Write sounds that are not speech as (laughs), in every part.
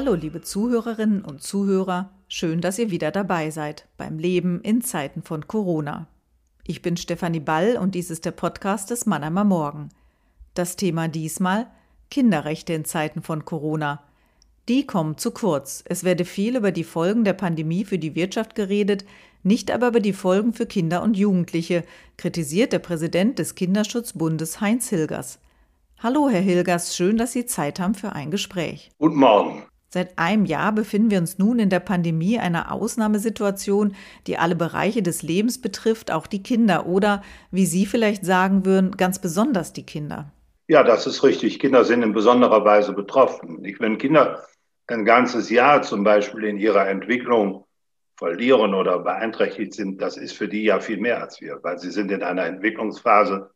Hallo, liebe Zuhörerinnen und Zuhörer, schön, dass ihr wieder dabei seid beim Leben in Zeiten von Corona. Ich bin Stefanie Ball und dies ist der Podcast des Mannheimer Morgen. Das Thema diesmal Kinderrechte in Zeiten von Corona. Die kommen zu kurz. Es werde viel über die Folgen der Pandemie für die Wirtschaft geredet, nicht aber über die Folgen für Kinder und Jugendliche, kritisiert der Präsident des Kinderschutzbundes Heinz Hilgers. Hallo, Herr Hilgers, schön, dass Sie Zeit haben für ein Gespräch. Guten Morgen. Seit einem Jahr befinden wir uns nun in der Pandemie einer Ausnahmesituation, die alle Bereiche des Lebens betrifft, auch die Kinder oder, wie Sie vielleicht sagen würden, ganz besonders die Kinder. Ja, das ist richtig. Kinder sind in besonderer Weise betroffen. Wenn Kinder ein ganzes Jahr zum Beispiel in ihrer Entwicklung verlieren oder beeinträchtigt sind, das ist für die ja viel mehr als wir, weil sie sind in einer Entwicklungsphase,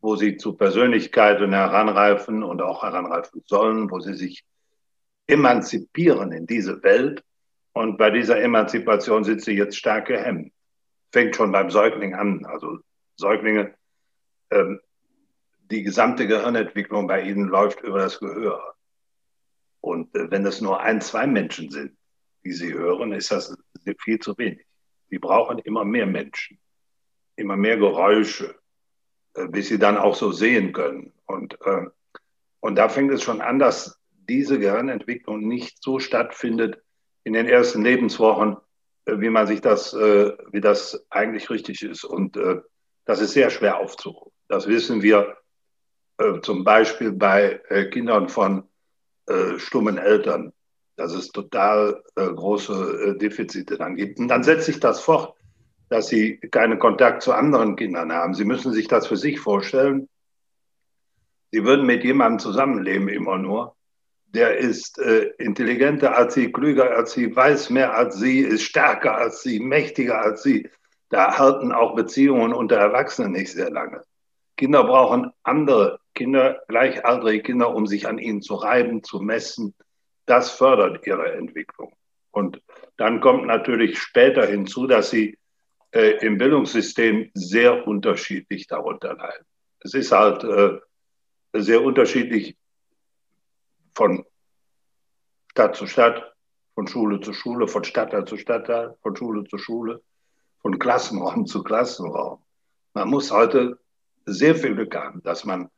wo sie zu Persönlichkeiten heranreifen und auch heranreifen sollen, wo sie sich emanzipieren in diese Welt. Und bei dieser Emanzipation sind sie jetzt stark gehemmt. Fängt schon beim Säugling an. Also Säuglinge, ähm, die gesamte Gehirnentwicklung bei ihnen läuft über das Gehör. Und äh, wenn es nur ein, zwei Menschen sind, die sie hören, ist das viel zu wenig. Sie brauchen immer mehr Menschen, immer mehr Geräusche, äh, bis sie dann auch so sehen können. Und, äh, und da fängt es schon an, dass diese Gehirnentwicklung nicht so stattfindet in den ersten Lebenswochen, äh, wie man sich das, äh, wie das eigentlich richtig ist. Und äh, das ist sehr schwer aufzuholen. Das wissen wir zum Beispiel bei Kindern von stummen Eltern, dass es total große Defizite dann gibt. Und dann setzt sich das fort, dass sie keinen Kontakt zu anderen Kindern haben. Sie müssen sich das für sich vorstellen. Sie würden mit jemandem zusammenleben immer nur der ist äh, intelligenter als sie, klüger als sie, weiß mehr als sie, ist stärker als sie, mächtiger als sie. Da halten auch Beziehungen unter Erwachsenen nicht sehr lange. Kinder brauchen andere Kinder, gleichaltrige Kinder, um sich an ihnen zu reiben, zu messen. Das fördert ihre Entwicklung. Und dann kommt natürlich später hinzu, dass sie äh, im Bildungssystem sehr unterschiedlich darunter leiden. Es ist halt äh, sehr unterschiedlich, von Stadt zu Stadt, von Schule zu Schule, von Stadtteil zu Stadtteil, von Schule zu Schule, von Klassenraum zu Klassenraum. Man muss heute sehr viel Glück haben, dass man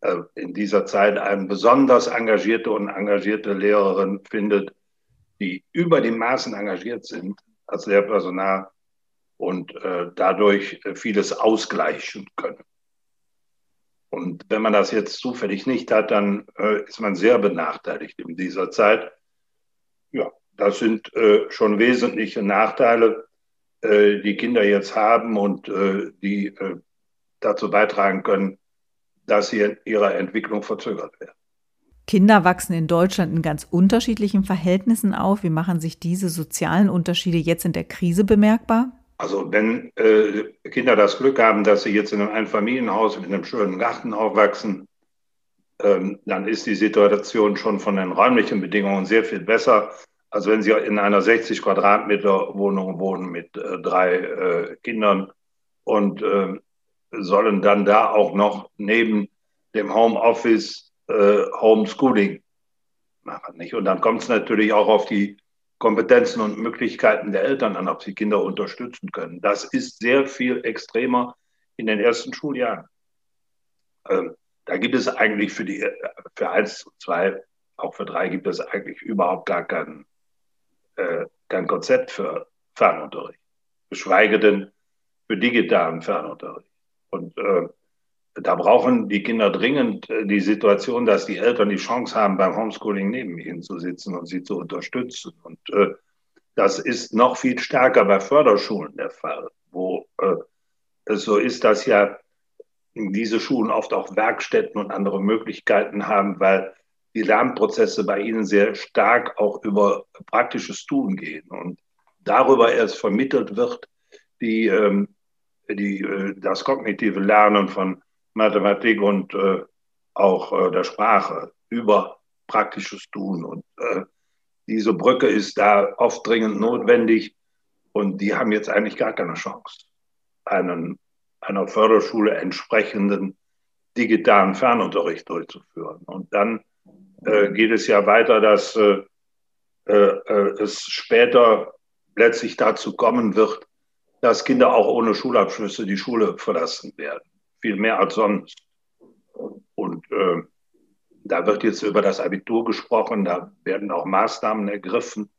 äh, in dieser Zeit eine besonders engagierte und engagierte Lehrerin findet, die über die Maßen engagiert sind als Lehrpersonal und äh, dadurch vieles ausgleichen können. Und wenn man das jetzt zufällig nicht hat, dann äh, ist man sehr benachteiligt in dieser Zeit. Ja, das sind äh, schon wesentliche Nachteile, äh, die Kinder jetzt haben und äh, die äh, dazu beitragen können, dass sie in ihrer Entwicklung verzögert werden. Kinder wachsen in Deutschland in ganz unterschiedlichen Verhältnissen auf. Wie machen sich diese sozialen Unterschiede jetzt in der Krise bemerkbar? Also wenn äh, Kinder das Glück haben, dass sie jetzt in einem Einfamilienhaus mit einem schönen Garten aufwachsen, ähm, dann ist die Situation schon von den räumlichen Bedingungen sehr viel besser, als wenn sie in einer 60 Quadratmeter Wohnung wohnen mit äh, drei äh, Kindern und ähm, sollen dann da auch noch neben dem Homeoffice äh, Homeschooling machen. Nicht? Und dann kommt es natürlich auch auf die Kompetenzen und Möglichkeiten der Eltern an, ob sie Kinder unterstützen können. Das ist sehr viel extremer in den ersten Schuljahren. Ähm, da gibt es eigentlich für die für eins, zwei, auch für drei gibt es eigentlich überhaupt gar kein, äh, kein Konzept für Fernunterricht, geschweige denn für digitalen Fernunterricht. Und äh, da brauchen die Kinder dringend äh, die Situation, dass die Eltern die Chance haben, beim Homeschooling neben ihnen zu sitzen und sie zu unterstützen. Und äh, das ist noch viel stärker bei Förderschulen der Fall, wo äh, es so ist, dass ja diese Schulen oft auch Werkstätten und andere Möglichkeiten haben, weil die Lernprozesse bei ihnen sehr stark auch über praktisches Tun gehen und darüber erst vermittelt wird, die, ähm, die, äh, das kognitive Lernen von Mathematik und äh, auch äh, der Sprache über praktisches Tun. Und äh, diese Brücke ist da oft dringend notwendig und die haben jetzt eigentlich gar keine Chance, einen einer Förderschule entsprechenden digitalen Fernunterricht durchzuführen. Und dann äh, geht es ja weiter, dass äh, äh, es später letztlich dazu kommen wird, dass Kinder auch ohne Schulabschlüsse die Schule verlassen werden. Viel mehr als sonst. Und äh, da wird jetzt über das Abitur gesprochen, da werden auch Maßnahmen ergriffen,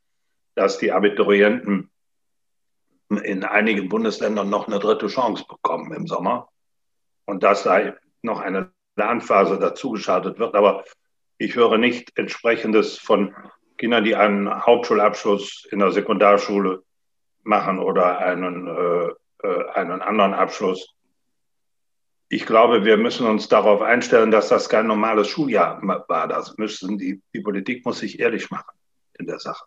dass die Abiturienten in einigen Bundesländern noch eine dritte Chance bekommen im Sommer und dass da noch eine Lernphase dazugeschaltet wird. Aber ich höre nicht entsprechendes von Kindern, die einen Hauptschulabschluss in der Sekundarschule machen oder einen, äh, äh, einen anderen Abschluss. Ich glaube, wir müssen uns darauf einstellen, dass das kein normales Schuljahr war. Das müssen die, die Politik muss sich ehrlich machen in der Sache.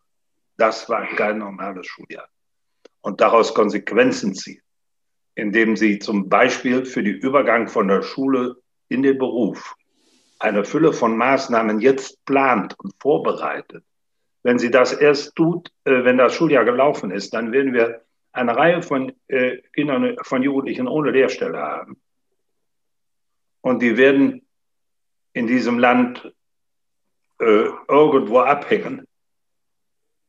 Das war kein normales Schuljahr. Und daraus Konsequenzen ziehen, indem sie zum Beispiel für den Übergang von der Schule in den Beruf eine Fülle von Maßnahmen jetzt plant und vorbereitet, wenn sie das erst tut, äh, wenn das Schuljahr gelaufen ist, dann werden wir eine Reihe von äh, Kindern, von Jugendlichen ohne Lehrstelle haben. Und die werden in diesem Land äh, irgendwo abhängen.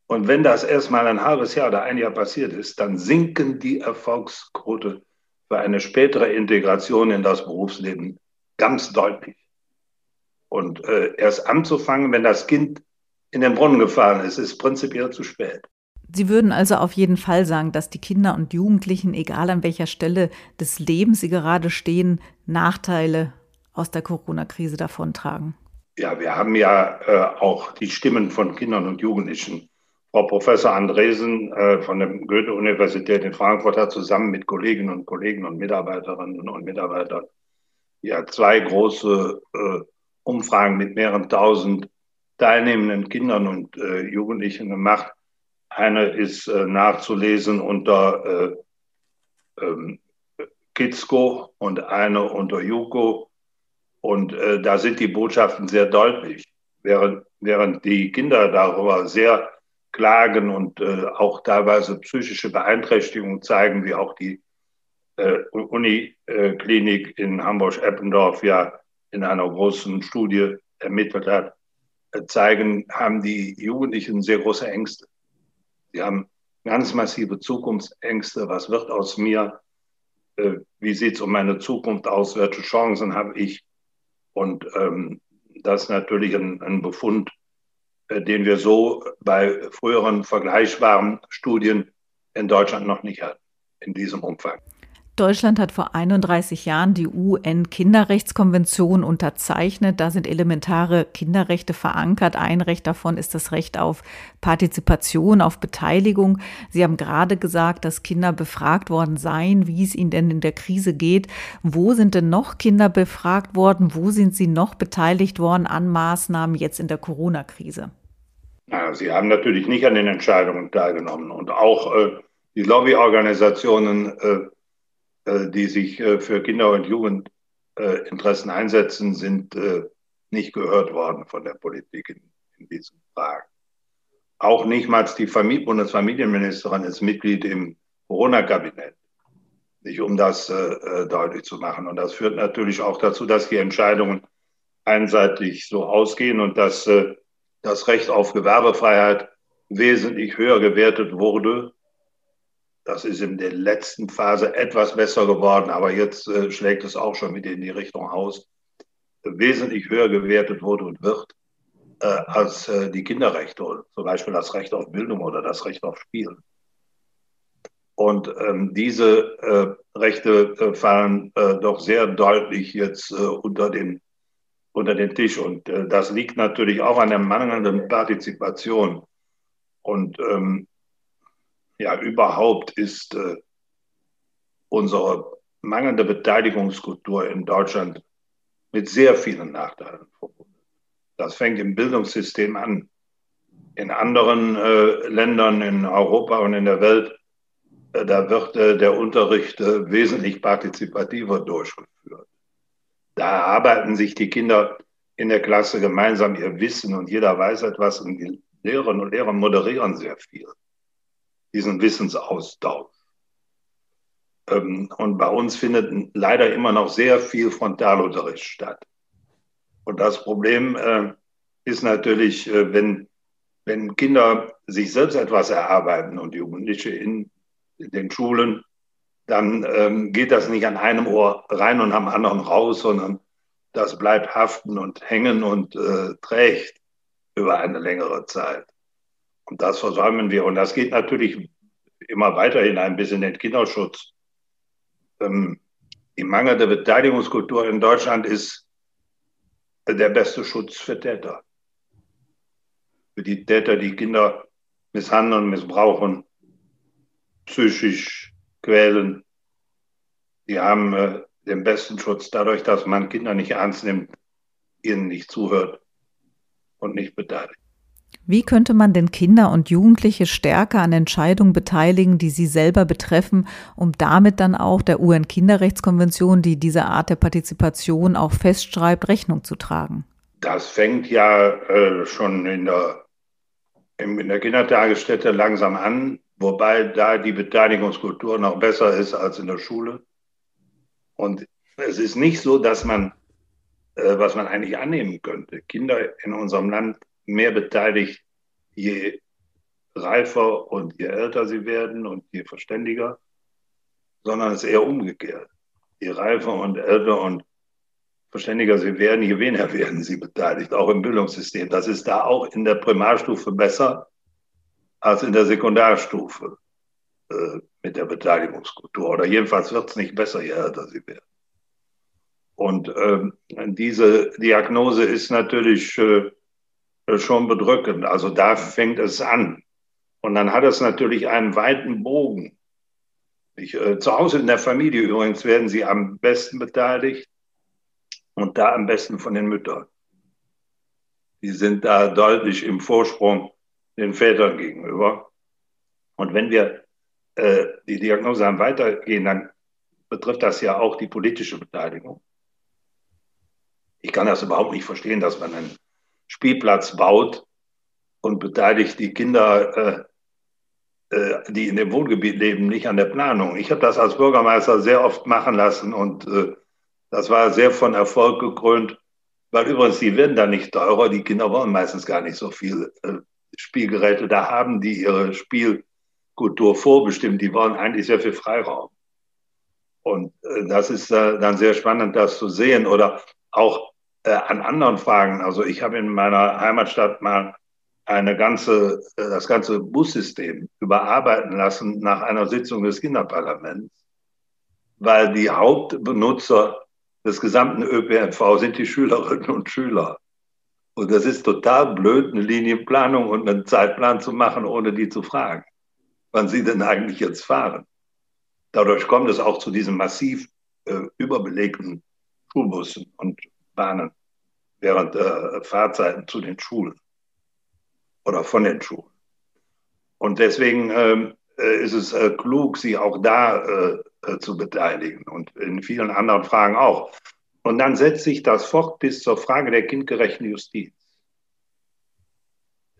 Und wenn das erstmal ein halbes Jahr oder ein Jahr passiert ist, dann sinken die Erfolgsquote für eine spätere Integration in das Berufsleben ganz deutlich. Und äh, erst anzufangen, wenn das Kind in den Brunnen gefallen ist, ist prinzipiell zu spät. Sie würden also auf jeden Fall sagen, dass die Kinder und Jugendlichen, egal an welcher Stelle des Lebens sie gerade stehen, Nachteile aus der Corona-Krise davontragen. Ja, wir haben ja äh, auch die Stimmen von Kindern und Jugendlichen. Frau Professor Andresen äh, von der Goethe-Universität in Frankfurt hat zusammen mit Kolleginnen und Kollegen und Mitarbeiterinnen und Mitarbeitern ja zwei große äh, Umfragen mit mehreren tausend teilnehmenden Kindern und äh, Jugendlichen gemacht. Eine ist äh, nachzulesen unter äh, ähm, Kitzko und eine unter Juko. Und äh, da sind die Botschaften sehr deutlich. Während, während die Kinder darüber sehr klagen und äh, auch teilweise psychische Beeinträchtigungen zeigen, wie auch die äh, Uniklinik in Hamburg-Eppendorf ja in einer großen Studie ermittelt hat, zeigen, haben die Jugendlichen sehr große Ängste. Sie haben ganz massive Zukunftsängste. Was wird aus mir? Äh, wie sieht es um meine Zukunft aus? Welche Chancen habe ich? Und ähm, das ist natürlich ein, ein Befund, äh, den wir so bei früheren vergleichbaren Studien in Deutschland noch nicht hatten, in diesem Umfang. Deutschland hat vor 31 Jahren die UN-Kinderrechtskonvention unterzeichnet. Da sind elementare Kinderrechte verankert. Ein Recht davon ist das Recht auf Partizipation, auf Beteiligung. Sie haben gerade gesagt, dass Kinder befragt worden seien, wie es ihnen denn in der Krise geht. Wo sind denn noch Kinder befragt worden? Wo sind sie noch beteiligt worden an Maßnahmen jetzt in der Corona-Krise? Sie haben natürlich nicht an den Entscheidungen teilgenommen und auch äh, die Lobbyorganisationen äh, die sich äh, für Kinder- und Jugendinteressen einsetzen, sind äh, nicht gehört worden von der Politik in, in diesen Fragen. Auch nicht mal die Familie, Bundesfamilienministerin ist Mitglied im Corona-Kabinett. Nicht um das äh, deutlich zu machen. Und das führt natürlich auch dazu, dass die Entscheidungen einseitig so ausgehen und dass äh, das Recht auf Gewerbefreiheit wesentlich höher gewertet wurde das ist in der letzten Phase etwas besser geworden, aber jetzt äh, schlägt es auch schon wieder in die Richtung aus. Wesentlich höher gewertet wurde und wird äh, als äh, die Kinderrechte, zum Beispiel das Recht auf Bildung oder das Recht auf Spielen. Und ähm, diese äh, Rechte äh, fallen äh, doch sehr deutlich jetzt unter, den, unter den Tisch. Und das liegt natürlich auch an der mangelnden Partizipation. Und ähm, ja, überhaupt ist äh, unsere mangelnde Beteiligungskultur in Deutschland mit sehr vielen Nachteilen verbunden. Das fängt im Bildungssystem an. In anderen äh, Ländern in Europa und in der Welt, äh, da wird äh, der Unterricht äh, wesentlich partizipativer durchgeführt. Da arbeiten sich die Kinder in der Klasse gemeinsam ihr Wissen und jeder weiß etwas und die Lehrerinnen und Lehrer moderieren sehr viel diesen Wissensaustausch. Ähm, und bei uns findet leider immer noch sehr viel Frontalunterricht statt. Und das Problem äh, ist natürlich, äh, wenn wenn Kinder sich selbst etwas erarbeiten und Jugendliche in, in den Schulen, dann ähm, geht das nicht an einem Ohr rein und am anderen raus, sondern das bleibt haften und hängen und äh, trägt über eine längere Zeit. Und das versäumen wir. Und das geht natürlich immer weiter hinein bis in den Kinderschutz. Ähm, die mangelnde Beteiligungskultur in Deutschland ist der beste Schutz für Täter. Für die Täter, die Kinder misshandeln, missbrauchen, psychisch quälen. Die haben äh, den besten Schutz dadurch, dass man Kinder nicht ernst nimmt, ihnen nicht zuhört und nicht beteiligt. Wie könnte man denn Kinder und Jugendliche stärker an Entscheidungen beteiligen, die sie selber betreffen, um damit dann auch der UN-Kinderrechtskonvention, die diese Art der Partizipation auch festschreibt, Rechnung zu tragen? Das fängt ja äh, schon in der, in der Kindertagesstätte langsam an, wobei da die Beteiligungskultur noch besser ist als in der Schule. Und es ist nicht so, dass man, äh, was man eigentlich annehmen könnte, Kinder in unserem Land mehr beteiligt, je reifer und je älter sie werden und je verständiger, sondern es ist eher umgekehrt. Je reifer und älter und verständiger sie werden, je weniger werden sie beteiligt, auch im Bildungssystem. Das ist da auch in der Primarstufe besser als in der Sekundarstufe äh, mit der Beteiligungskultur. Oder jedenfalls wird es nicht besser, je älter sie werden. Und äh, diese Diagnose ist natürlich äh, schon bedrückend. Also da fängt es an. Und dann hat es natürlich einen weiten Bogen. Ich, äh, zu Hause in der Familie übrigens werden sie am besten beteiligt und da am besten von den Müttern. Die sind da deutlich im Vorsprung den Vätern gegenüber. Und wenn wir äh, die Diagnose haben weitergehen, dann betrifft das ja auch die politische Beteiligung. Ich kann das überhaupt nicht verstehen, dass man einen Spielplatz baut und beteiligt die Kinder, äh, äh, die in dem Wohngebiet leben, nicht an der Planung. Ich habe das als Bürgermeister sehr oft machen lassen und äh, das war sehr von Erfolg gekrönt, weil übrigens die werden da nicht teurer. Die Kinder wollen meistens gar nicht so viel äh, Spielgeräte da haben, die ihre Spielkultur vorbestimmen. Die wollen eigentlich sehr viel Freiraum. Und äh, das ist äh, dann sehr spannend, das zu sehen. Oder auch äh, an anderen Fragen. Also ich habe in meiner Heimatstadt mal eine ganze, äh, das ganze Bussystem überarbeiten lassen nach einer Sitzung des Kinderparlaments, weil die Hauptbenutzer des gesamten ÖPNV sind die Schülerinnen und Schüler. Und das ist total blöd, eine Linienplanung und einen Zeitplan zu machen, ohne die zu fragen, wann sie denn eigentlich jetzt fahren. Dadurch kommt es auch zu diesen massiv äh, überbelegten Schulbussen und Bahnen während der Fahrzeiten zu den Schulen oder von den Schulen. Und deswegen ähm, äh, ist es äh, klug, sie auch da äh, äh, zu beteiligen und in vielen anderen Fragen auch. Und dann setzt sich das fort bis zur Frage der kindgerechten Justiz.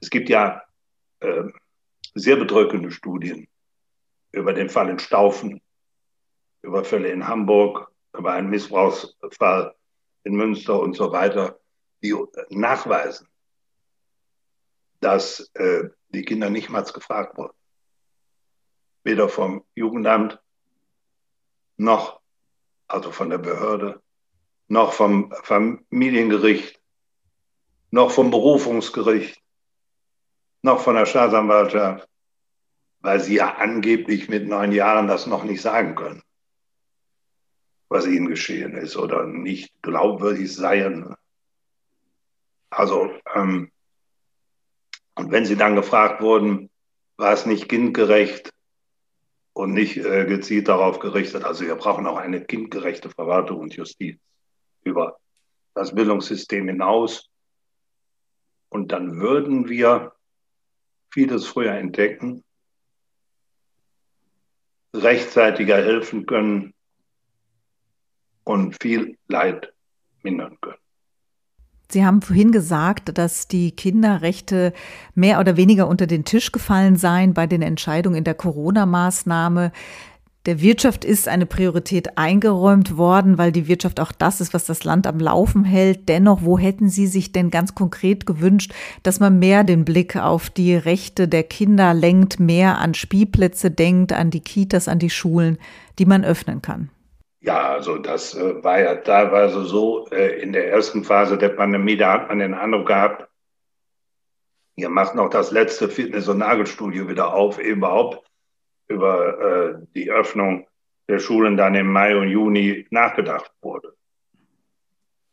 Es gibt ja äh, sehr bedrückende Studien über den Fall in Staufen, über Fälle in Hamburg, über einen Missbrauchsfall in Münster und so weiter, die nachweisen, dass äh, die Kinder nicht mal gefragt wurden. Weder vom Jugendamt noch, also von der Behörde, noch vom Familiengericht, noch vom Berufungsgericht, noch von der Staatsanwaltschaft, weil sie ja angeblich mit neun Jahren das noch nicht sagen können was ihnen geschehen ist oder nicht glaubwürdig seien. Also, ähm, und wenn sie dann gefragt wurden, war es nicht kindgerecht und nicht äh, gezielt darauf gerichtet. Also wir brauchen auch eine kindgerechte Verwaltung und Justiz über das Bildungssystem hinaus. Und dann würden wir vieles früher entdecken, rechtzeitiger helfen können, und viel Leid mindern können. Sie haben vorhin gesagt, dass die Kinderrechte mehr oder weniger unter den Tisch gefallen seien bei den Entscheidungen in der Corona-Maßnahme. Der Wirtschaft ist eine Priorität eingeräumt worden, weil die Wirtschaft auch das ist, was das Land am Laufen hält. Dennoch, wo hätten Sie sich denn ganz konkret gewünscht, dass man mehr den Blick auf die Rechte der Kinder lenkt, mehr an Spielplätze denkt, an die Kitas, an die Schulen, die man öffnen kann? Ja, also das äh, war ja teilweise so äh, in der ersten Phase der Pandemie, da hat man den Eindruck gehabt, ihr macht noch das letzte Fitness- und Nagelstudio wieder auf, überhaupt über äh, die Öffnung der Schulen dann im Mai und Juni nachgedacht wurde.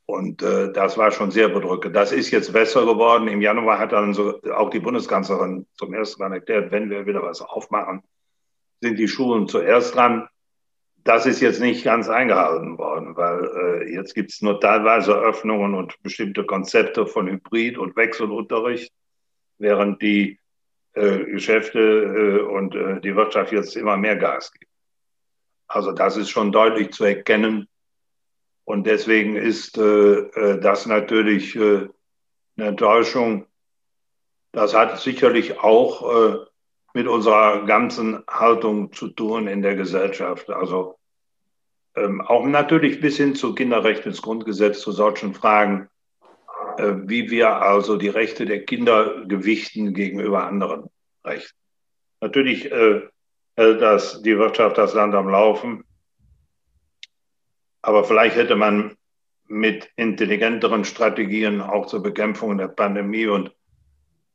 Und äh, das war schon sehr bedrückend. Das ist jetzt besser geworden. Im Januar hat dann so auch die Bundeskanzlerin zum ersten Mal erklärt, wenn wir wieder was aufmachen, sind die Schulen zuerst dran. Das ist jetzt nicht ganz eingehalten worden, weil äh, jetzt gibt es nur teilweise Öffnungen und bestimmte Konzepte von Hybrid- und Wechselunterricht, während die äh, Geschäfte äh, und äh, die Wirtschaft jetzt immer mehr Gas gibt. Also das ist schon deutlich zu erkennen. Und deswegen ist das natürlich eine Enttäuschung. Das hat sicherlich auch mit unserer ganzen Haltung zu tun in der Gesellschaft. Also ähm, auch natürlich bis hin zu Kinderrecht ins Grundgesetz, zu solchen Fragen äh, wie wir also die Rechte der Kinder gewichten gegenüber anderen Rechten. Natürlich äh, hält das die Wirtschaft das Land am Laufen, aber vielleicht hätte man mit intelligenteren Strategien auch zur Bekämpfung der Pandemie und,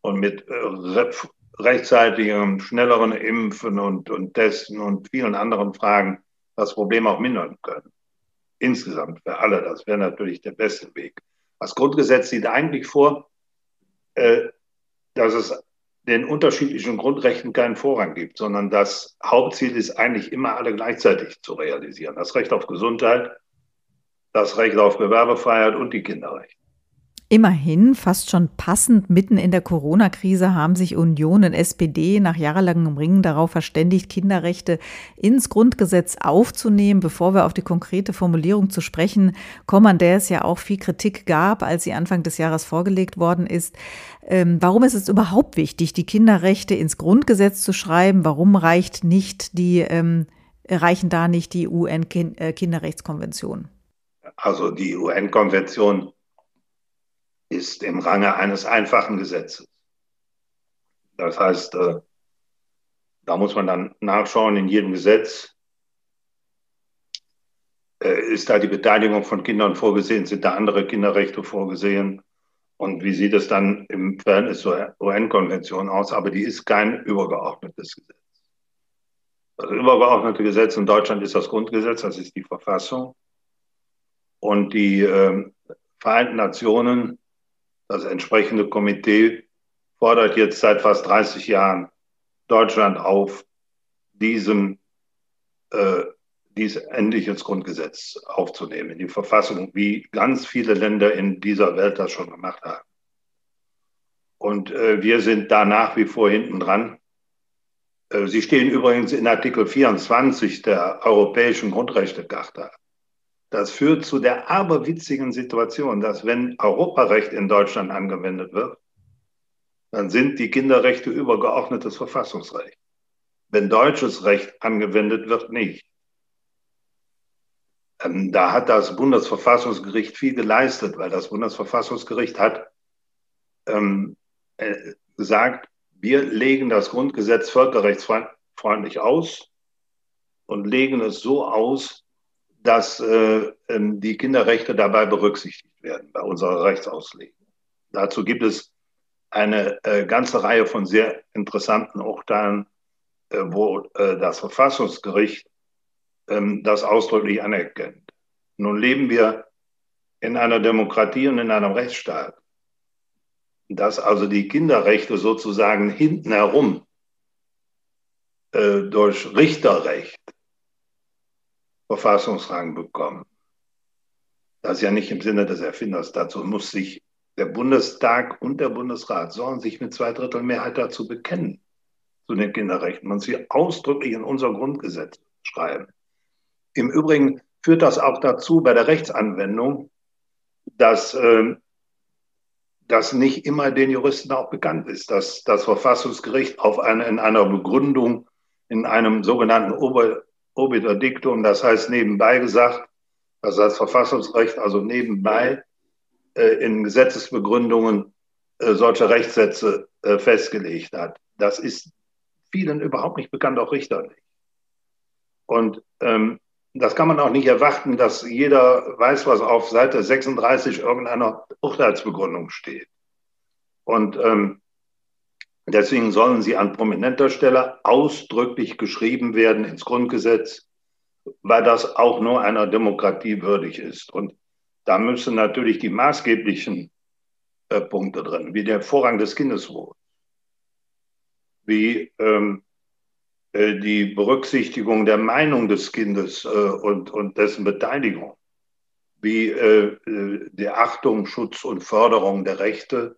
und mit äh, rechtzeitigem, schnelleren Impfen und, und Testen und vielen anderen Fragen das Problem auch mindern können. Insgesamt für alle, das wäre natürlich der beste Weg. Das Grundgesetz sieht eigentlich vor, äh, dass es den unterschiedlichen Grundrechten keinen Vorrang gibt, sondern das Hauptziel ist eigentlich immer alle gleichzeitig zu realisieren. Das Recht auf Gesundheit, das Recht auf Gewerbefreiheit und die Kinderrechte. Immerhin, fast schon passend mitten in der Corona-Krise haben sich Union und SPD nach jahrelangem Ringen darauf verständigt, Kinderrechte ins Grundgesetz aufzunehmen. Bevor wir auf die konkrete Formulierung zu sprechen kommen, an der es ja auch viel Kritik gab, als sie Anfang des Jahres vorgelegt worden ist. Ähm, warum ist es überhaupt wichtig, die Kinderrechte ins Grundgesetz zu schreiben? Warum reicht nicht die, ähm, reichen da nicht die UN-Kinderrechtskonvention? Also die UN-Konvention ist im Range eines einfachen Gesetzes. Das heißt, äh, da muss man dann nachschauen in jedem Gesetz. Äh, ist da die Beteiligung von Kindern vorgesehen? Sind da andere Kinderrechte vorgesehen? Und wie sieht es dann im Verhältnis zur UN-Konvention aus? Aber die ist kein übergeordnetes Gesetz. Das übergeordnete Gesetz in Deutschland ist das Grundgesetz, das ist die Verfassung. Und die äh, Vereinten Nationen das entsprechende Komitee fordert jetzt seit fast 30 Jahren Deutschland auf, diesem, äh, dies endlich ins Grundgesetz aufzunehmen, in die Verfassung, wie ganz viele Länder in dieser Welt das schon gemacht haben. Und äh, wir sind da nach wie vor hinten dran. Äh, Sie stehen übrigens in Artikel 24 der Europäischen Grundrechtecharta. Das führt zu der aberwitzigen Situation, dass wenn Europarecht in Deutschland angewendet wird, dann sind die Kinderrechte übergeordnetes Verfassungsrecht. Wenn deutsches Recht angewendet wird, nicht. Ähm, da hat das Bundesverfassungsgericht viel geleistet, weil das Bundesverfassungsgericht hat ähm, äh, gesagt, wir legen das Grundgesetz völkerrechtsfreundlich aus und legen es so aus, dass äh, ähm, die Kinderrechte dabei berücksichtigt werden bei unserer Rechtsauslegung. Dazu gibt es eine äh, ganze Reihe von sehr interessanten Urteilen, äh, wo äh, das Verfassungsgericht ähm, das ausdrücklich anerkennt. Nun leben wir in einer Demokratie und in einem Rechtsstaat, dass also die Kinderrechte sozusagen hinten herum äh, durch Richterrecht Verfassungsrang bekommen. Das ist ja nicht im Sinne des Erfinders. Dazu muss sich der Bundestag und der Bundesrat sollen sich mit zwei Drittel Mehrheit dazu bekennen, zu den Kinderrechten und sie ausdrücklich in unser Grundgesetz schreiben. Im Übrigen führt das auch dazu bei der Rechtsanwendung, dass äh, das nicht immer den Juristen auch bekannt ist, dass das Verfassungsgericht auf eine, in einer Begründung in einem sogenannten Ober, obiter dictum, das heißt nebenbei gesagt, das heißt Verfassungsrecht, also nebenbei äh, in Gesetzesbegründungen äh, solche Rechtssätze äh, festgelegt hat. Das ist vielen überhaupt nicht bekannt, auch Richtern nicht. Und ähm, das kann man auch nicht erwarten, dass jeder weiß, was auf Seite 36 irgendeiner Urteilsbegründung steht. Und ähm, deswegen sollen sie an prominenter Stelle ausdrücklich geschrieben werden ins Grundgesetz, weil das auch nur einer Demokratie würdig ist. Und da müssen natürlich die maßgeblichen äh, Punkte drin, wie der Vorrang des Kindeswohls, wie ähm, äh, die Berücksichtigung der Meinung des Kindes äh, und, und dessen Beteiligung, wie äh, äh, die Achtung, Schutz und Förderung der Rechte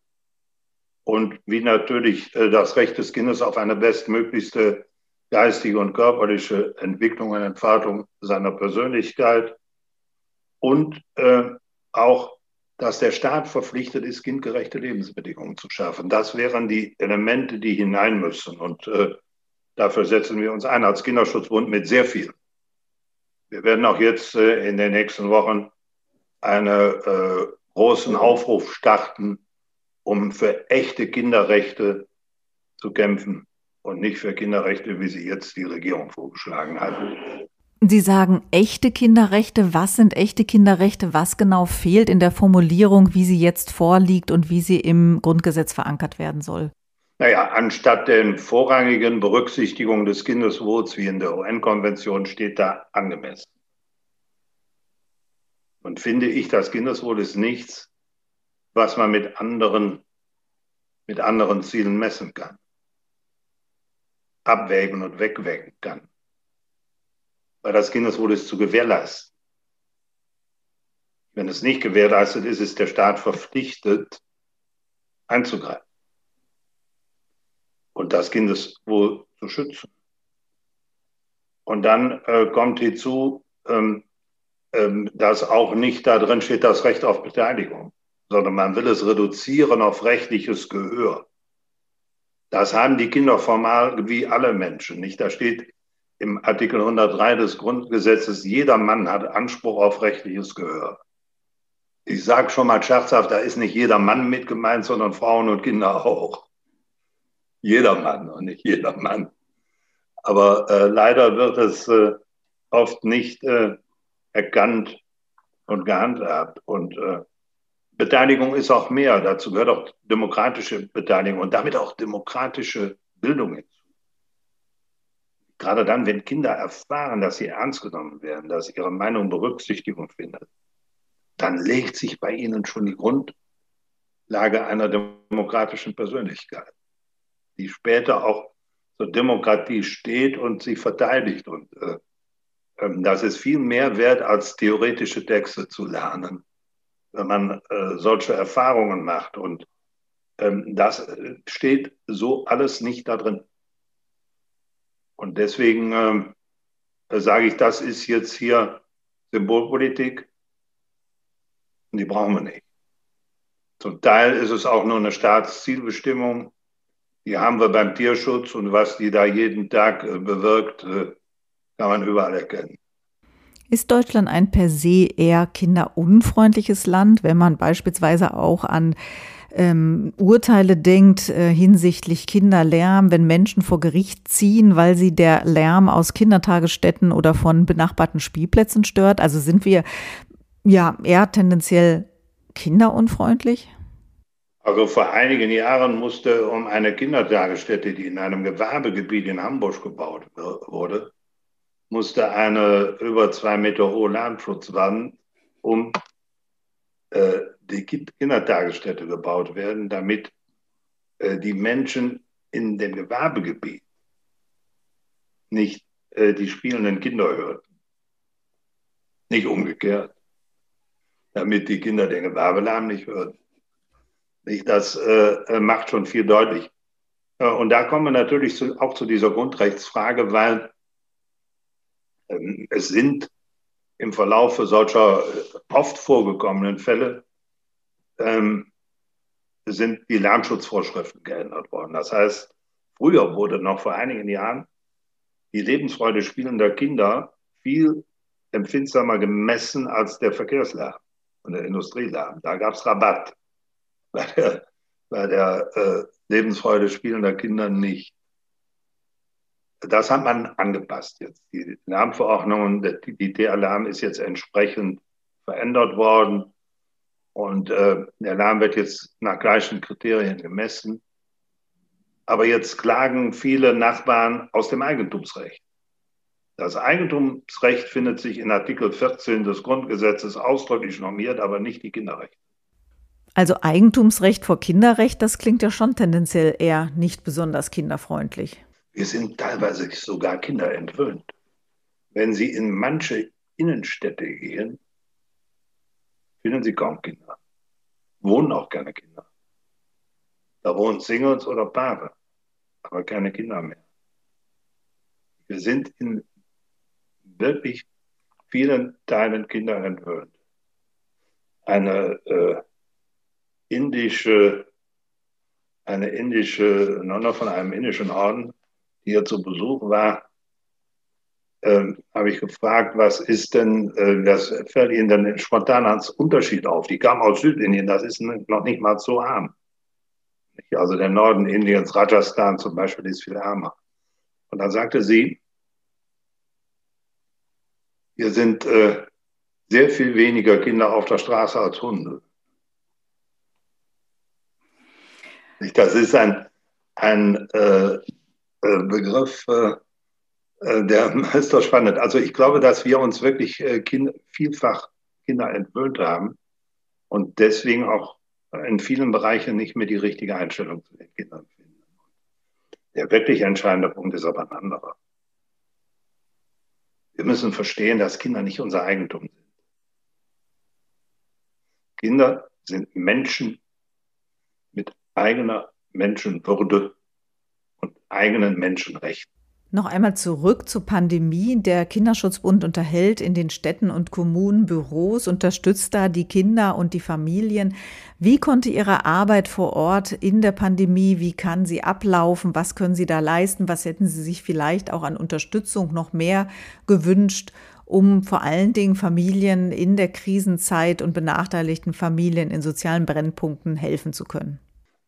und wie natürlich äh, das Recht des Kindes auf eine bestmöglichste geistige und körperliche Entwicklung und Entfaltung seiner Persönlichkeit und äh, auch, dass der Staat verpflichtet ist, kindgerechte Lebensbedingungen zu schaffen. Das wären die Elemente, die hinein müssen. Und äh, dafür setzen wir uns ein als Kinderschutzbund mit sehr viel. Wir werden auch jetzt äh, in den nächsten Wochen einen äh, großen Aufruf starten, um für echte Kinderrechte zu kämpfen und nicht für Kinderrechte, wie sie jetzt die Regierung vorgeschlagen hat. Sie sagen echte Kinderrechte. Was sind echte Kinderrechte? Was genau fehlt in der Formulierung, wie sie jetzt vorliegt und wie sie im Grundgesetz verankert werden soll? Naja, anstatt der vorrangigen Berücksichtigung des Kindeswohls wie in der UN-Konvention steht da angemessen. Und finde ich, das Kindeswohl ist nichts, was man mit anderen, mit anderen Zielen messen kann, abwägen und wegwägen kann weil das Kindeswohl ist zu gewährleisten. Wenn es nicht gewährleistet ist, ist der Staat verpflichtet, einzugreifen und das Kindeswohl zu schützen. Und dann äh, kommt hinzu, ähm, ähm, dass auch nicht da drin steht das Recht auf Beteiligung, sondern man will es reduzieren auf rechtliches Gehör. Das haben die Kinder formal wie alle Menschen nicht. Da steht im Artikel 103 des Grundgesetzes, jeder Mann hat Anspruch auf rechtliches Gehör. Ich sage schon mal scherzhaft, da ist nicht jeder Mann mit gemeint, sondern Frauen und Kinder auch. Jeder Mann und nicht jeder Mann. Aber äh, leider wird es äh, oft nicht äh, erkannt und gehandhabt. Und äh, Beteiligung ist auch mehr. Dazu gehört auch demokratische Beteiligung und damit auch demokratische Bildung hinzu. Gerade dann, wenn Kinder erfahren, dass sie ernst genommen werden, dass ihre Meinung Berücksichtigung findet, dann legt sich bei ihnen schon die Grundlage einer demokratischen Persönlichkeit, die später auch zur Demokratie steht und sie verteidigt. Und äh, ähm, das ist viel mehr wert, als theoretische Texte zu lernen, wenn man äh, solche Erfahrungen macht. Und ähm, das steht so alles nicht da drin. Und deswegen äh, sage ich, das ist jetzt hier Symbolpolitik und die brauchen wir nicht. Zum Teil ist es auch nur eine Staatszielbestimmung. Die haben wir beim Tierschutz und was die da jeden Tag äh, bewirkt, äh, kann man überall erkennen. Ist Deutschland ein per se eher kinderunfreundliches Land, wenn man beispielsweise auch an ähm, Urteile denkt äh, hinsichtlich Kinderlärm, wenn Menschen vor Gericht ziehen, weil sie der Lärm aus Kindertagesstätten oder von benachbarten Spielplätzen stört? Also sind wir ja eher tendenziell kinderunfreundlich? Also vor einigen Jahren musste um eine Kindertagesstätte, die in einem Gewerbegebiet in Hamburg gebaut wurde, musste eine über zwei Meter hohe Lärmschutzwand um äh, die Kindertagesstätte gebaut werden, damit äh, die Menschen in dem Gewerbegebiet nicht äh, die spielenden Kinder hörten. Nicht umgekehrt. Damit die Kinder den Gewerbelärm nicht hören. Nicht, das äh, macht schon viel deutlich. Äh, und da kommen wir natürlich zu, auch zu dieser Grundrechtsfrage, weil es sind im Verlaufe solcher äh, oft vorgekommenen Fälle ähm, sind die Lärmschutzvorschriften geändert worden. Das heißt, früher wurde noch vor einigen Jahren die Lebensfreude spielender Kinder viel empfindsamer gemessen als der Verkehrslärm und der Industrielärm. Da gab es Rabatt (laughs) bei der, bei der äh, Lebensfreude spielender Kinder nicht. Das hat man angepasst jetzt. Die Lärmverordnung, die, die DR-Lärm ist jetzt entsprechend verändert worden und äh, der Lärm wird jetzt nach gleichen Kriterien gemessen. Aber jetzt klagen viele Nachbarn aus dem Eigentumsrecht. Das Eigentumsrecht findet sich in Artikel 14 des Grundgesetzes ausdrücklich normiert, aber nicht die Kinderrechte. Also Eigentumsrecht vor Kinderrecht, das klingt ja schon tendenziell eher nicht besonders kinderfreundlich. Wir sind teilweise sogar kinderentwöhnt. Wenn Sie in manche Innenstädte gehen, finden Sie kaum Kinder. Wohnen auch keine Kinder. Da wohnen Singles oder Paare, aber keine Kinder mehr. Wir sind in wirklich vielen Teilen Kinder entwöhnt. Eine äh, indische, eine indische Nonne von einem indischen Orden, hier zu Besuch war, äh, habe ich gefragt, was ist denn, äh, was fällt Ihnen denn spontan als Unterschied auf? Die kam aus Südindien, das ist noch nicht mal so arm. Also der Norden Indiens, Rajasthan zum Beispiel, ist viel ärmer. Und dann sagte sie, hier sind äh, sehr viel weniger Kinder auf der Straße als Hunde. Das ist ein, ein äh Begriff, äh, äh, der (laughs) ist doch spannend. Also ich glaube, dass wir uns wirklich äh, kind, vielfach Kinder entwöhnt haben und deswegen auch in vielen Bereichen nicht mehr die richtige Einstellung zu den Kindern finden. Der wirklich entscheidende Punkt ist aber ein anderer. Wir müssen verstehen, dass Kinder nicht unser Eigentum sind. Kinder sind Menschen mit eigener Menschenwürde eigenen Menschenrechten. Noch einmal zurück zur Pandemie. Der Kinderschutzbund unterhält in den Städten und Kommunen Büros, unterstützt da die Kinder und die Familien. Wie konnte Ihre Arbeit vor Ort in der Pandemie, wie kann sie ablaufen? Was können Sie da leisten? Was hätten Sie sich vielleicht auch an Unterstützung noch mehr gewünscht, um vor allen Dingen Familien in der Krisenzeit und benachteiligten Familien in sozialen Brennpunkten helfen zu können?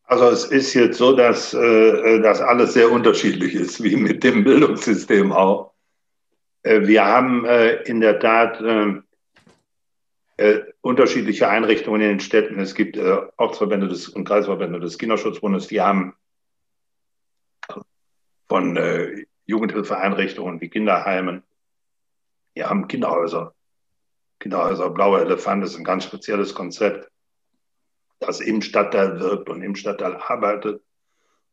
Also es ist jetzt so, dass äh, das alles sehr unterschiedlich ist, wie mit dem Bildungssystem auch. Äh, wir haben äh, in der Tat äh, äh, unterschiedliche Einrichtungen in den Städten. Es gibt äh, Ortsverbände des, und Kreisverbände des Kinderschutzbundes, die haben von Jugendhilfeeinrichtungen wie Kinderheimen, die haben Kinderhäuser. Kinderhäuser Blauer Elefant ist ein ganz spezielles Konzept das im Stadtteil wirkt und im Stadtteil arbeitet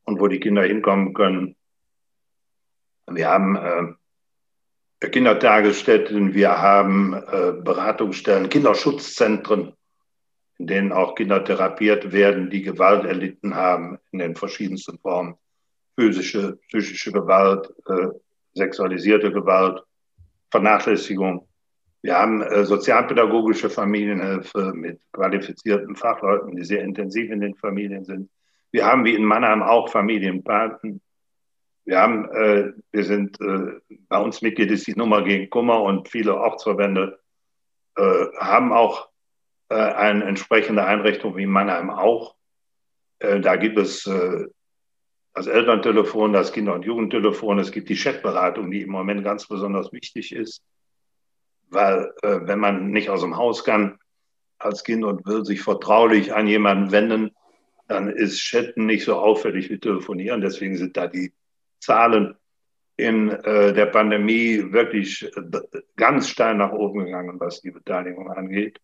und wo die Kinder hinkommen können. Wir haben äh, Kindertagesstätten, wir haben äh, Beratungsstellen, Kinderschutzzentren, in denen auch Kinder therapiert werden, die Gewalt erlitten haben in den verschiedensten Formen. Physische, psychische Gewalt, äh, sexualisierte Gewalt, Vernachlässigung. Wir haben äh, sozialpädagogische Familienhilfe mit qualifizierten Fachleuten, die sehr intensiv in den Familien sind. Wir haben wie in Mannheim auch Familienpaten. Wir haben, äh, wir sind, äh, bei uns Mitglied ist die Nummer gegen Kummer und viele Ortsverbände äh, haben auch äh, eine entsprechende Einrichtung wie Mannheim auch. Äh, da gibt es das Elterntelefon, das Kinder- und Jugendtelefon, es gibt die Chatberatung, die im Moment ganz besonders wichtig ist weil äh, wenn man nicht aus dem Haus kann als Kind und will sich vertraulich an jemanden wenden, dann ist Chatten nicht so auffällig wie Telefonieren. Deswegen sind da die Zahlen in äh, der Pandemie wirklich äh, ganz steil nach oben gegangen, was die Beteiligung angeht.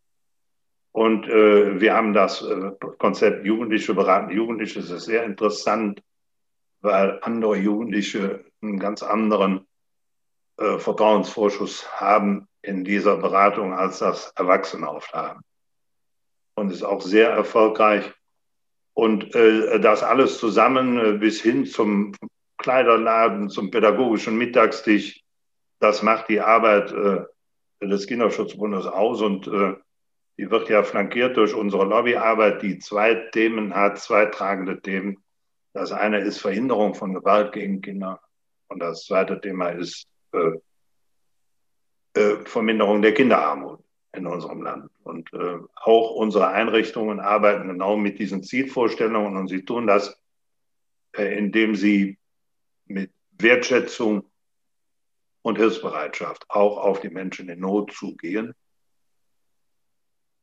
Und äh, wir haben das äh, Konzept Jugendliche beraten Jugendliche. Ist sehr interessant, weil andere Jugendliche einen ganz anderen äh, Vertrauensvorschuss haben in dieser Beratung als das Erwachsene oft haben. Und ist auch sehr erfolgreich. Und äh, das alles zusammen äh, bis hin zum Kleiderladen, zum pädagogischen Mittagstisch, das macht die Arbeit äh, des Kinderschutzbundes aus und äh, die wird ja flankiert durch unsere Lobbyarbeit, die zwei Themen hat, zwei tragende Themen. Das eine ist Verhinderung von Gewalt gegen Kinder Und das zweite Thema ist äh, Verminderung der Kinderarmut in unserem Land. Und äh, auch unsere Einrichtungen arbeiten genau mit diesen Zielvorstellungen und sie tun das, äh, indem sie mit Wertschätzung und Hilfsbereitschaft auch auf die Menschen in Not zugehen,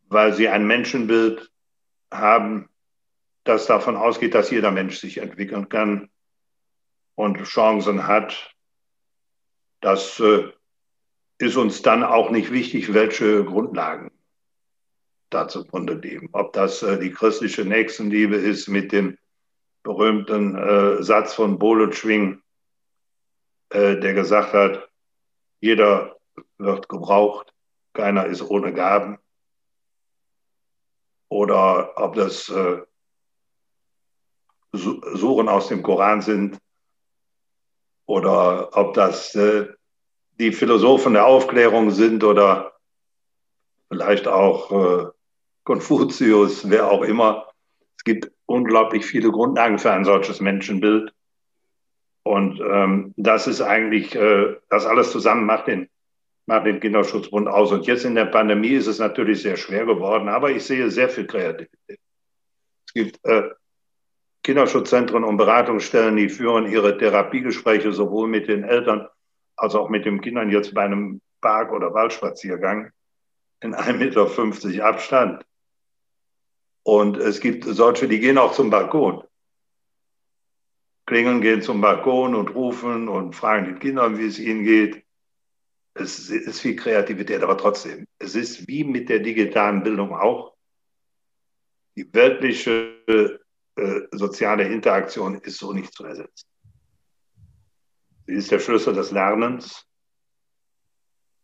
weil sie ein Menschenbild haben, das davon ausgeht, dass jeder Mensch sich entwickeln kann und Chancen hat. Das äh, ist uns dann auch nicht wichtig, welche Grundlagen da zugrunde liegen. Ob das äh, die christliche Nächstenliebe ist mit dem berühmten äh, Satz von Bolotschwing, äh, der gesagt hat, jeder wird gebraucht, keiner ist ohne Gaben. Oder ob das äh, Suchen aus dem Koran sind oder ob das äh, die Philosophen der Aufklärung sind oder vielleicht auch äh, Konfuzius, wer auch immer. Es gibt unglaublich viele Grundlagen für ein solches Menschenbild. Und ähm, das ist eigentlich, äh, das alles zusammen macht den, macht den Kinderschutzbund aus. Und jetzt in der Pandemie ist es natürlich sehr schwer geworden, aber ich sehe sehr viel Kreativität. Es gibt äh, Kinderschutzzentren und Beratungsstellen, die führen ihre Therapiegespräche sowohl mit den Eltern als auch mit den Kindern jetzt bei einem Park- oder Waldspaziergang in 1,50 Meter Abstand. Und es gibt solche, die gehen auch zum Balkon klingeln, gehen zum Balkon und rufen und fragen die Kinder, wie es ihnen geht. Es ist viel Kreativität, aber trotzdem, es ist wie mit der digitalen Bildung auch. Die weltliche äh, soziale Interaktion ist so nicht zu ersetzen. Sie ist der Schlüssel des Lernens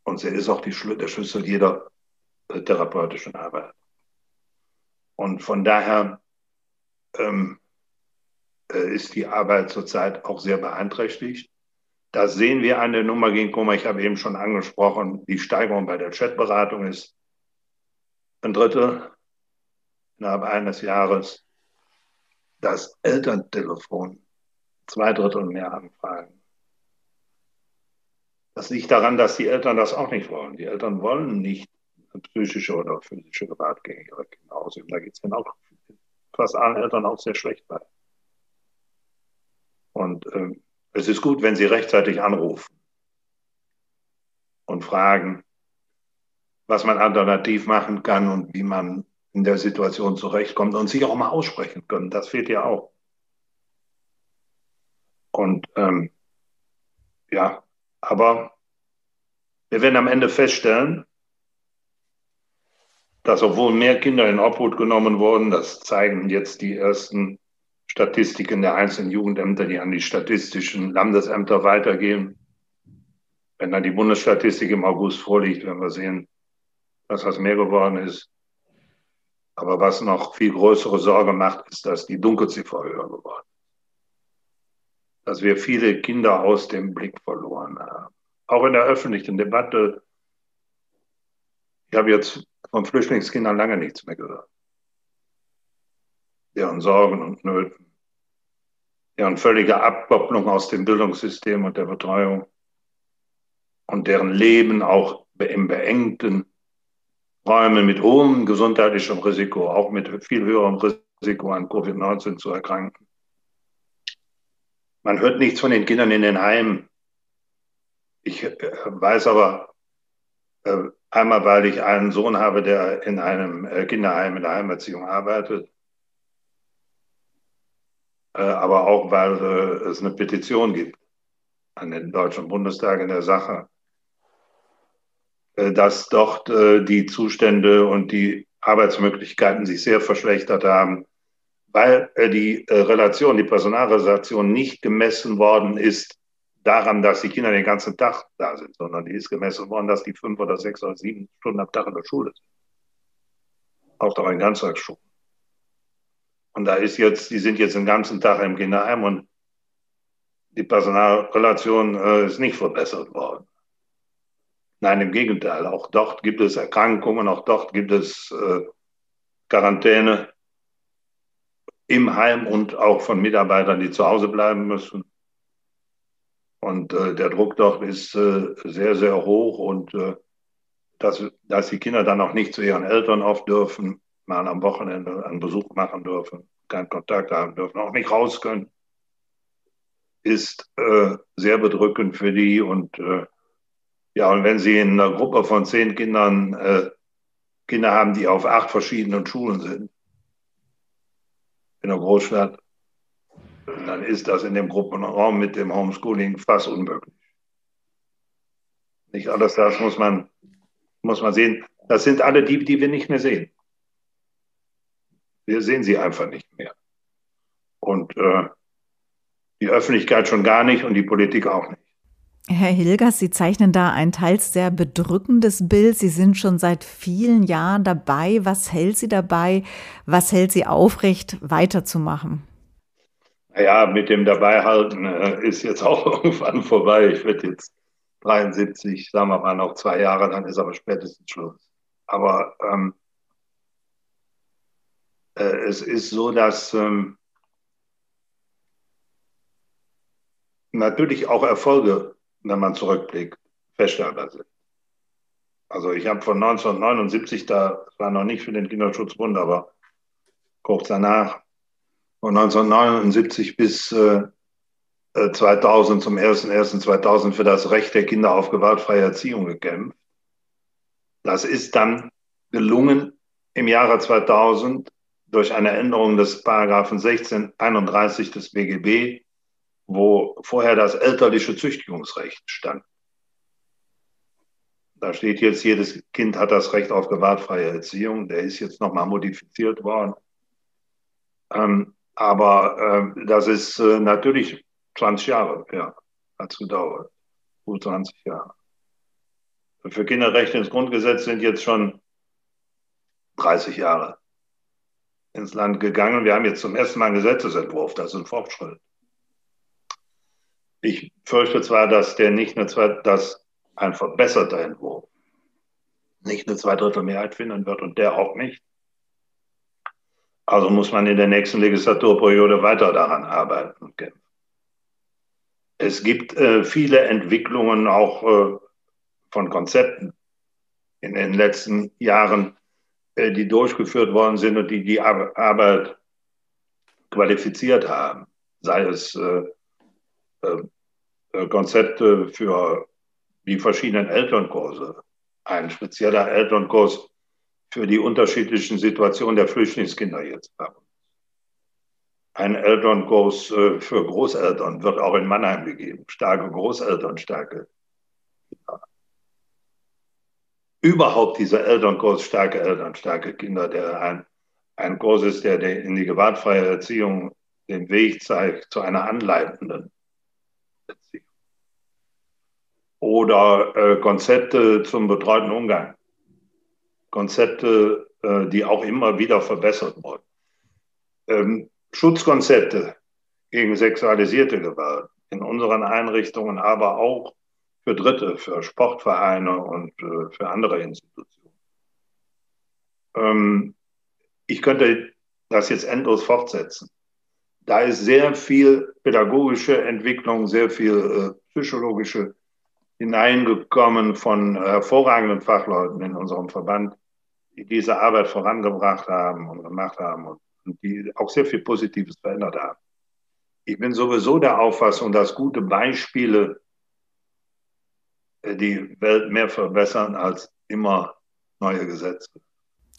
und sie ist auch die, der Schlüssel jeder äh, therapeutischen Arbeit. Und von daher ähm, äh, ist die Arbeit zurzeit auch sehr beeinträchtigt. Das sehen wir an der Nummer gegen Koma. Ich habe eben schon angesprochen, die Steigerung bei der Chatberatung ist ein Drittel innerhalb eines Jahres. Das Elterntelefon, zwei Drittel mehr Anfragen. Das liegt daran, dass die Eltern das auch nicht wollen. Die Eltern wollen nicht psychische oder physische Gewalt gegen ihre Kinder ausüben. Da geht es ihnen auch fast allen Eltern auch sehr schlecht bei. Und äh, es ist gut, wenn Sie rechtzeitig anrufen und fragen, was man alternativ machen kann und wie man in der Situation zurechtkommt und sich auch mal aussprechen können. Das fehlt ja auch. Und ähm, ja, aber wir werden am Ende feststellen, dass obwohl mehr Kinder in Obhut genommen wurden, das zeigen jetzt die ersten Statistiken der einzelnen Jugendämter, die an die statistischen Landesämter weitergehen. Wenn dann die Bundesstatistik im August vorliegt, werden wir sehen, dass das mehr geworden ist. Aber was noch viel größere Sorge macht, ist, dass die Dunkelziffer höher geworden ist. Dass wir viele Kinder aus dem Blick verloren haben. Auch in der öffentlichen Debatte. Ich habe jetzt von Flüchtlingskindern lange nichts mehr gehört deren Sorgen und Nöten, deren völlige Abkopplung aus dem Bildungssystem und der Betreuung und deren Leben auch im beengten Räumen mit hohem gesundheitlichem Risiko, auch mit viel höherem Risiko an Covid-19 zu erkranken. Man hört nichts von den Kindern in den Heimen. Ich äh, weiß aber, äh, einmal weil ich einen Sohn habe, der in einem äh, Kinderheim in der Heimerziehung arbeitet, aber auch, weil es eine Petition gibt an den Deutschen Bundestag in der Sache, dass dort die Zustände und die Arbeitsmöglichkeiten sich sehr verschlechtert haben, weil die Relation, die Personalrelation nicht gemessen worden ist daran, dass die Kinder den ganzen Tag da sind, sondern die ist gemessen worden, dass die fünf oder sechs oder sieben Stunden am Tag in der Schule sind. Auch doch in Ganztagsschulen. Und da ist jetzt, die sind jetzt den ganzen Tag im Kinderheim und die Personalrelation äh, ist nicht verbessert worden. Nein, im Gegenteil. Auch dort gibt es Erkrankungen, auch dort gibt es äh, Quarantäne im Heim und auch von Mitarbeitern, die zu Hause bleiben müssen. Und äh, der Druck dort ist äh, sehr, sehr hoch und äh, dass, dass die Kinder dann auch nicht zu ihren Eltern oft dürfen, mal am Wochenende einen Besuch machen dürfen, keinen Kontakt haben dürfen, auch nicht raus können, ist äh, sehr bedrückend für die. Und äh, ja, und wenn sie in einer Gruppe von zehn Kindern äh, Kinder haben, die auf acht verschiedenen Schulen sind, in der Großstadt, dann ist das in dem Gruppenraum mit dem Homeschooling fast unmöglich. Nicht alles das muss man, muss man sehen. Das sind alle die, die wir nicht mehr sehen. Wir sehen sie einfach nicht mehr. Und äh, die Öffentlichkeit schon gar nicht und die Politik auch nicht. Herr Hilgers, Sie zeichnen da ein teils sehr bedrückendes Bild. Sie sind schon seit vielen Jahren dabei. Was hält Sie dabei? Was hält Sie aufrecht, weiterzumachen? Ja, mit dem Dabeihalten äh, ist jetzt (laughs) auch irgendwann vorbei. Ich werde jetzt 73, sagen wir mal noch zwei Jahre, dann ist aber spätestens Schluss. Aber ähm, äh, es ist so, dass ähm, natürlich auch Erfolge, wenn man zurückblickt, feststellbar sind. Also ich habe von 1979, da war noch nicht für den Kinderschutzbund, aber kurz danach, von 1979 bis äh, 2000 äh, zum 01.01.2000 für das Recht der Kinder auf gewaltfreie Erziehung gekämpft. Das ist dann gelungen im Jahre 2000 durch eine Änderung des Paragraphen 1631 des BGB, wo vorher das elterliche Züchtigungsrecht stand. Da steht jetzt, jedes Kind hat das Recht auf gewaltfreie Erziehung. Der ist jetzt nochmal modifiziert worden. Ähm, aber äh, das ist äh, natürlich 20 Jahre, ja, hat es gedauert. Gut 20 Jahre. Für Kinderrechte ins Grundgesetz sind jetzt schon 30 Jahre ins Land gegangen. Wir haben jetzt zum ersten Mal einen Gesetzesentwurf, das ist ein Fortschritt. Ich fürchte zwar, dass der nicht eine zwei, dass ein verbesserter Entwurf nicht eine Zweidrittelmehrheit finden wird und der auch nicht. Also muss man in der nächsten Legislaturperiode weiter daran arbeiten und kämpfen. Es gibt äh, viele Entwicklungen auch äh, von Konzepten in den letzten Jahren, äh, die durchgeführt worden sind und die die Ar Arbeit qualifiziert haben. Sei es äh, Konzepte für die verschiedenen Elternkurse, ein spezieller Elternkurs für die unterschiedlichen Situationen der Flüchtlingskinder jetzt. Ein Elternkurs äh, für Großeltern wird auch in Mannheim gegeben. Starke Großeltern, starke. Ja. Überhaupt dieser Elternkurs, starke Eltern, starke Kinder, der ein, ein Kurs ist, der in die gewaltfreie Erziehung den Weg zeigt zu einer anleitenden Erziehung. Oder äh, Konzepte zum betreuten Umgang. Konzepte, äh, die auch immer wieder verbessert wurden. Ähm, Schutzkonzepte gegen sexualisierte Gewalt in unseren Einrichtungen, aber auch für Dritte, für Sportvereine und äh, für andere Institutionen. Ähm, ich könnte das jetzt endlos fortsetzen. Da ist sehr viel pädagogische Entwicklung, sehr viel äh, psychologische hineingekommen von hervorragenden Fachleuten in unserem Verband, die diese Arbeit vorangebracht haben und gemacht haben und, und die auch sehr viel Positives verändert haben. Ich bin sowieso der Auffassung, dass gute Beispiele äh, die Welt mehr verbessern als immer neue Gesetze.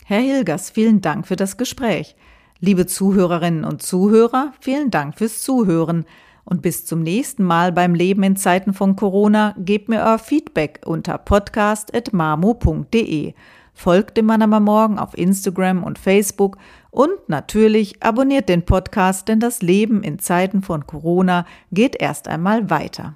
Herr Hilgers, vielen Dank für das Gespräch. Liebe Zuhörerinnen und Zuhörer, vielen Dank fürs Zuhören. Und bis zum nächsten Mal beim Leben in Zeiten von Corona, gebt mir euer Feedback unter podcast.mamo.de. Folgt dem Mann am Morgen auf Instagram und Facebook und natürlich abonniert den Podcast, denn das Leben in Zeiten von Corona geht erst einmal weiter.